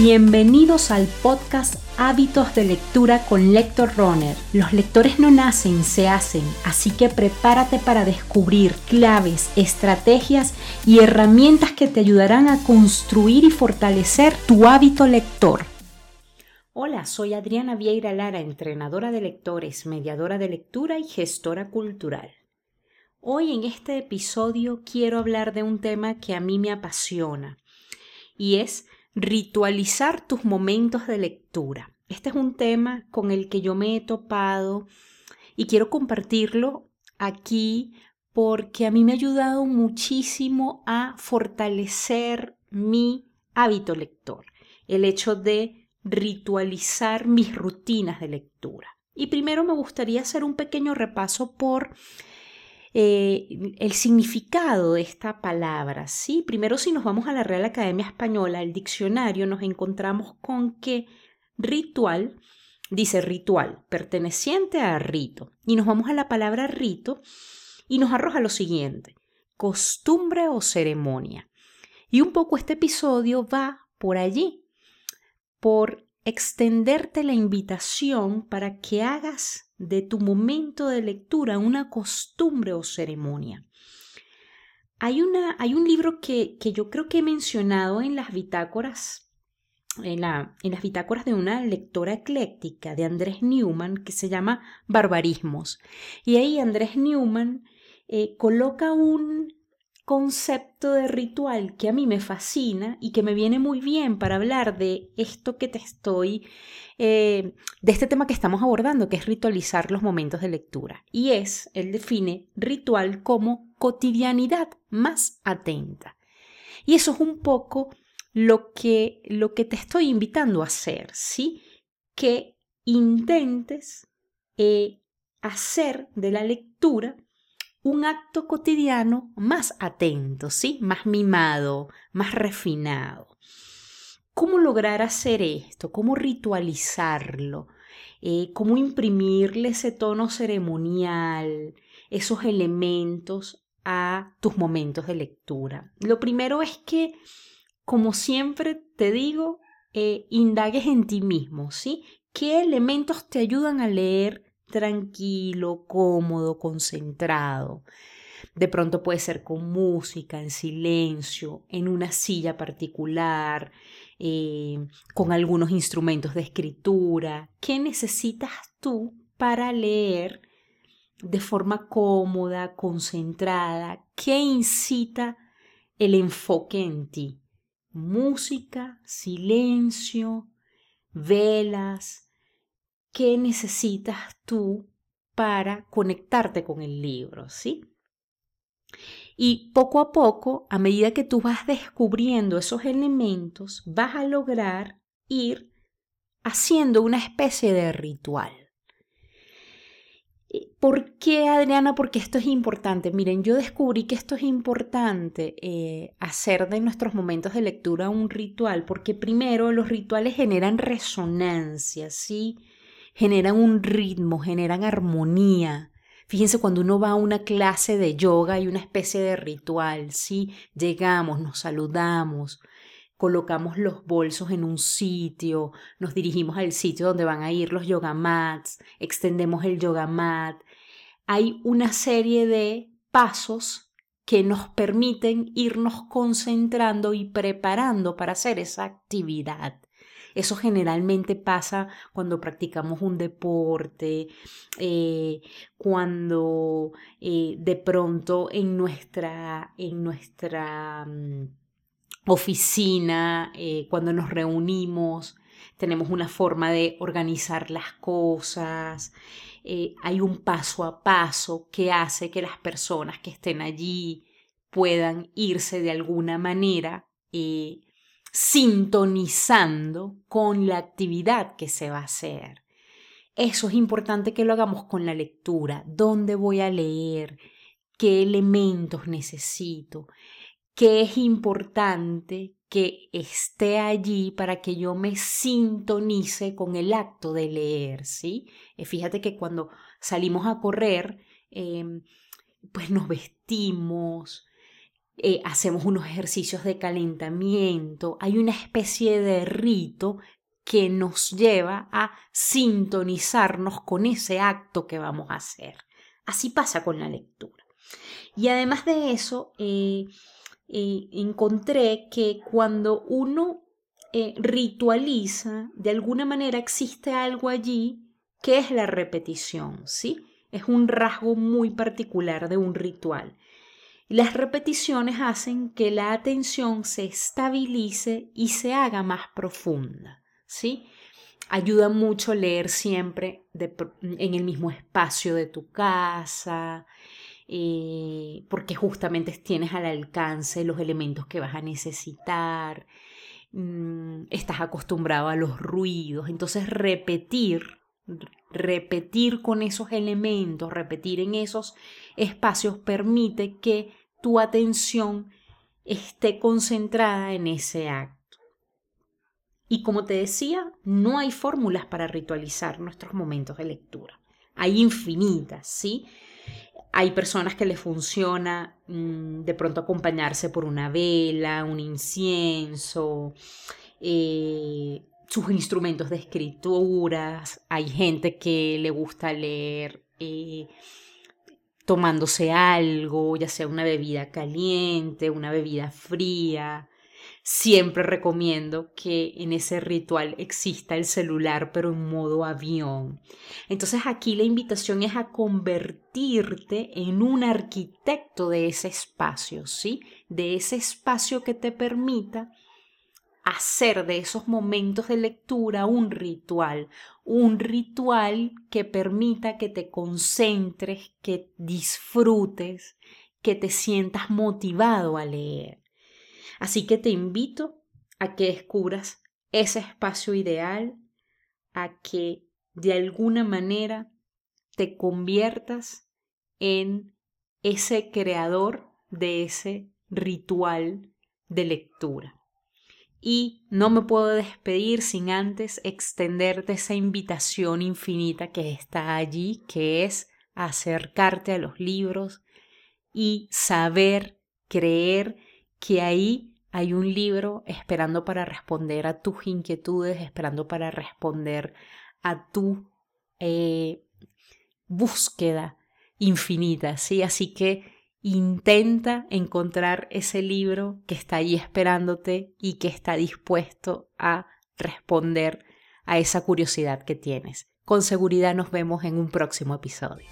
Bienvenidos al podcast Hábitos de Lectura con Lector Runner. Los lectores no nacen, se hacen, así que prepárate para descubrir claves, estrategias y herramientas que te ayudarán a construir y fortalecer tu hábito lector. Hola, soy Adriana Vieira Lara, entrenadora de lectores, mediadora de lectura y gestora cultural. Hoy en este episodio quiero hablar de un tema que a mí me apasiona y es ritualizar tus momentos de lectura. Este es un tema con el que yo me he topado y quiero compartirlo aquí porque a mí me ha ayudado muchísimo a fortalecer mi hábito lector, el hecho de ritualizar mis rutinas de lectura. Y primero me gustaría hacer un pequeño repaso por eh, el significado de esta palabra. ¿sí? Primero, si nos vamos a la Real Academia Española, el diccionario, nos encontramos con que ritual dice ritual, perteneciente a rito. Y nos vamos a la palabra rito y nos arroja lo siguiente, costumbre o ceremonia. Y un poco este episodio va por allí, por extenderte la invitación para que hagas de tu momento de lectura una costumbre o ceremonia. Hay, una, hay un libro que, que, yo creo que he mencionado en las bitácoras, en, la, en las bitácoras de una lectora ecléctica de Andrés Newman que se llama Barbarismos. Y ahí Andrés Newman eh, coloca un, concepto de ritual que a mí me fascina y que me viene muy bien para hablar de esto que te estoy, eh, de este tema que estamos abordando, que es ritualizar los momentos de lectura. Y es, él define ritual como cotidianidad más atenta. Y eso es un poco lo que, lo que te estoy invitando a hacer, ¿sí? Que intentes eh, hacer de la lectura un acto cotidiano más atento, ¿sí? Más mimado, más refinado. ¿Cómo lograr hacer esto? ¿Cómo ritualizarlo? Eh, ¿Cómo imprimirle ese tono ceremonial, esos elementos a tus momentos de lectura? Lo primero es que, como siempre te digo, eh, indagues en ti mismo, ¿sí? ¿Qué elementos te ayudan a leer tranquilo, cómodo, concentrado. De pronto puede ser con música, en silencio, en una silla particular, eh, con algunos instrumentos de escritura. ¿Qué necesitas tú para leer de forma cómoda, concentrada? ¿Qué incita el enfoque en ti? Música, silencio, velas, qué necesitas tú para conectarte con el libro, ¿sí? Y poco a poco, a medida que tú vas descubriendo esos elementos, vas a lograr ir haciendo una especie de ritual. ¿Por qué, Adriana? Porque esto es importante. Miren, yo descubrí que esto es importante, eh, hacer de nuestros momentos de lectura un ritual, porque primero los rituales generan resonancia, ¿sí? Generan un ritmo, generan armonía. Fíjense cuando uno va a una clase de yoga hay una especie de ritual, ¿sí? Llegamos, nos saludamos, colocamos los bolsos en un sitio, nos dirigimos al sitio donde van a ir los yoga mats, extendemos el yoga mat. Hay una serie de pasos que nos permiten irnos concentrando y preparando para hacer esa actividad. Eso generalmente pasa cuando practicamos un deporte, eh, cuando eh, de pronto en nuestra, en nuestra mm, oficina, eh, cuando nos reunimos, tenemos una forma de organizar las cosas, hay un paso a paso que hace que las personas que estén allí puedan irse de alguna manera sintonizando con la actividad que se va a hacer. Eso es importante que lo hagamos con la lectura. ¿Dónde voy a leer? ¿Qué elementos necesito? ¿Qué es importante que esté allí para que yo me sintonice con el acto de leer? ¿sí? Eh, fíjate que cuando salimos a correr, em, pues nos vestimos, eh, hacemos unos ejercicios de calentamiento, hay una especie de rito que nos lleva a sintonizarnos con ese acto que vamos a hacer. Así pasa con la lectura. Y además de eso, eh, eh, encontré que cuando uno ritualiza, de alguna manera existe algo allí que es la repetición, ¿sí? Es un rasgo muy particular de un ritual. Las repeticiones hacen que la atención se estabilice y se haga más profunda, ¿sí? Ayuda mucho leer siempre en el mismo espacio de tu casa, eh, porque justamente tienes al alcance los elementos que vas a necesitar, mm, estás acostumbrado a los ruidos, entonces repetir repetir con esos elementos, repetir en esos espacios permite que tu atención esté concentrada en ese acto. Y como te decía, no hay fórmulas para ritualizar nuestros momentos de lectura. Hay infinitas, ¿sí? Hay personas que les funciona mm, de pronto acompañarse por una vela, un incienso, eh, sus instrumentos de escrituras, hay gente que le gusta leer eh, tomándose algo, ya sea una bebida caliente, una bebida fría. Siempre recomiendo que en ese ritual exista el celular, pero en modo avión. Entonces aquí la invitación es a convertirte en un arquitecto de ese espacio, ¿sí? De ese espacio que te permita hacer de esos momentos de lectura un ritual, un ritual que permita que te concentres, que disfrutes, que te sientas motivado a leer. Así que te invito a que descubras ese espacio ideal, a que de alguna manera te conviertas en ese creador de ese ritual de lectura. Y no me puedo despedir sin antes extenderte esa invitación infinita que está allí, que es acercarte a los libros y saber, creer que ahí hay un libro esperando para responder a tus inquietudes, esperando para responder a tu eh, búsqueda infinita, ¿sí? Así que Intenta encontrar ese libro que está ahí esperándote y que está dispuesto a responder a esa curiosidad que tienes. Con seguridad nos vemos en un próximo episodio.